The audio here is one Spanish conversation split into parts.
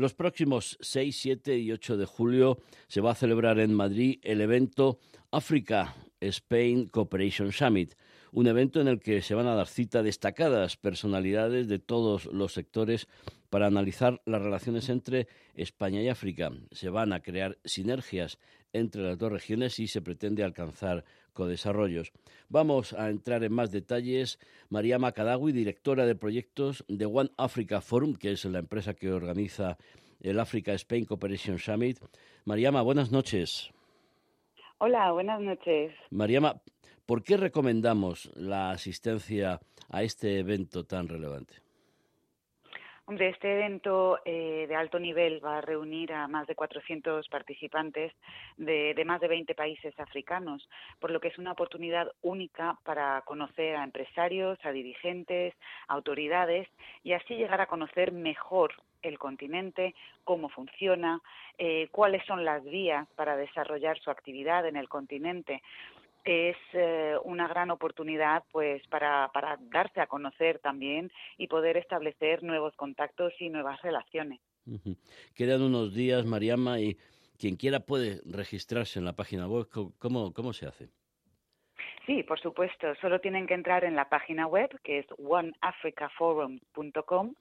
Los próximos 6, 7 y 8 de julio se va a celebrar en Madrid el evento Africa Spain Cooperation Summit, un evento en el que se van a dar cita destacadas personalidades de todos los sectores para analizar las relaciones entre España y África. Se van a crear sinergias entre las dos regiones y se pretende alcanzar codesarrollos. Vamos a entrar en más detalles. María Macadawi, directora de proyectos de One Africa Forum, que es la empresa que organiza el Africa Spain Cooperation Summit. Mariama, buenas noches. Hola, buenas noches. Mariama, ¿por qué recomendamos la asistencia a este evento tan relevante? Este evento eh, de alto nivel va a reunir a más de 400 participantes de, más de 20 países africanos, por lo que es una oportunidad única para conocer a empresarios, a dirigentes, autoridades y así llegar a conocer mejor el continente, cómo funciona, eh, cuáles son las vías para desarrollar su actividad en el continente es eh, una gran oportunidad pues para, para darse a conocer también y poder establecer nuevos contactos y nuevas relaciones. Quedan unos días, Mariama, y quien quiera puede registrarse en la página web. ¿Cómo, cómo se hace? Sí, por supuesto. Solo tienen que entrar en la página web, que es oneafricaforum.com.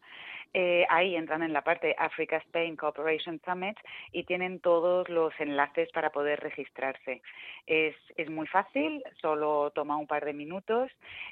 Eh, ahí entran en la parte Africa Spain Cooperation Summit y tienen todos los enlaces para poder registrarse. Es, es muy fácil, solo toma un par de minutos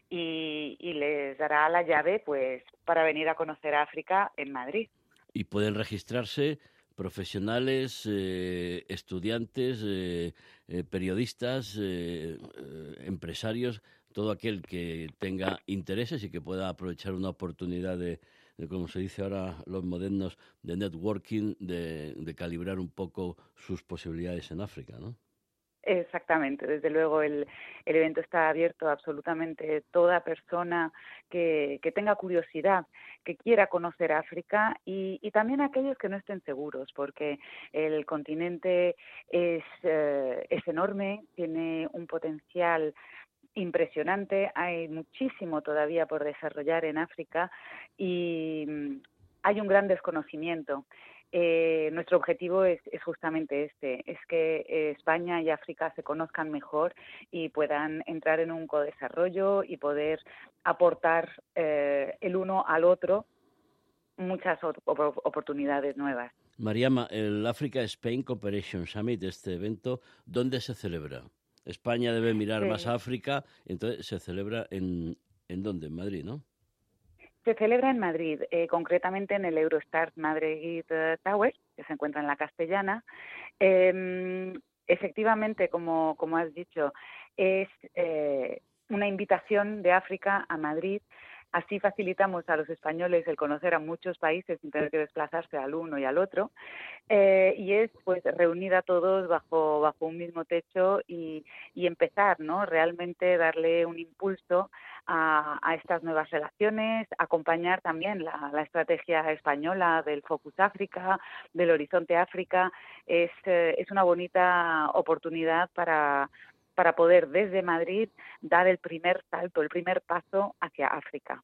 y, y les dará la llave pues para venir a conocer África en Madrid. Y pueden registrarse profesionales, eh, estudiantes, eh, eh, periodistas, empresarios, todo aquel que tenga intereses y que pueda aprovechar una oportunidad de, como se dice ahora los modernos, de networking, de, de calibrar un poco sus posibilidades en África, ¿no? Exactamente, desde luego el, el, evento está abierto a absolutamente toda persona que, que, tenga curiosidad, que quiera conocer África y, y, también aquellos que no estén seguros, porque el continente es, eh, enorme, tiene un potencial impresionante, hay muchísimo todavía por desarrollar en África y mm, hay un gran desconocimiento. Eh, nuestro objetivo es, justamente este, es que eh, España y África se conozcan mejor y puedan entrar en un codesarrollo y poder aportar eh, el uno al otro muchas oportunidades nuevas. Mariama, el Africa Spain Cooperation Summit, este evento, ¿dónde se celebra? España debe mirar más a África, entonces se celebra en, ¿en dónde? En Madrid, ¿no? Se celebra en Madrid, eh, concretamente en el Eurostart Madrid Tower, que se encuentra en la Castellana. Em, efectivamente, como, has dicho, es eh, una invitación de África a Madrid Así facilitamos a los españoles el conocer a muchos países sin tener que desplazarse al uno y al otro. Eh, y es pues reunir a todos bajo, bajo un mismo techo y, y empezar, ¿no? Realmente darle un impulso a, a, estas nuevas relaciones, acompañar también la, la, estrategia española del Focus África, del Horizonte África. Es, eh, es una bonita oportunidad para, para poder desde Madrid dar el primer salto, el primer paso hacia África.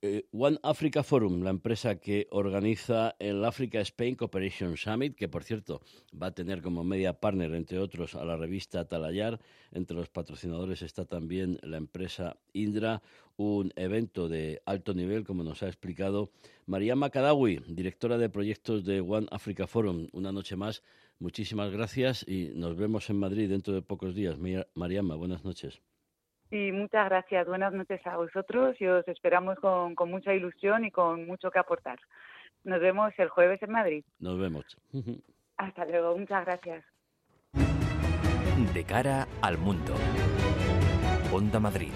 Eh, One Africa Forum, la empresa que organiza el Africa Spain Cooperation Summit, que por cierto va a tener como media partner, entre otros, a la revista Talayar. Entre los patrocinadores está también la empresa Indra, un evento de alto nivel, como nos ha explicado María Macadawi, directora de proyectos de One Africa Forum. Una noche más, muchísimas gracias y nos vemos en Madrid dentro de pocos días. Mariama, buenas noches. Sí, muchas gracias. Buenas noches a vosotros y os esperamos con, con mucha ilusión y con mucho que aportar. Nos vemos el jueves en Madrid. Nos vemos. Hasta luego. Muchas gracias. De cara al mundo. Onda Madrid.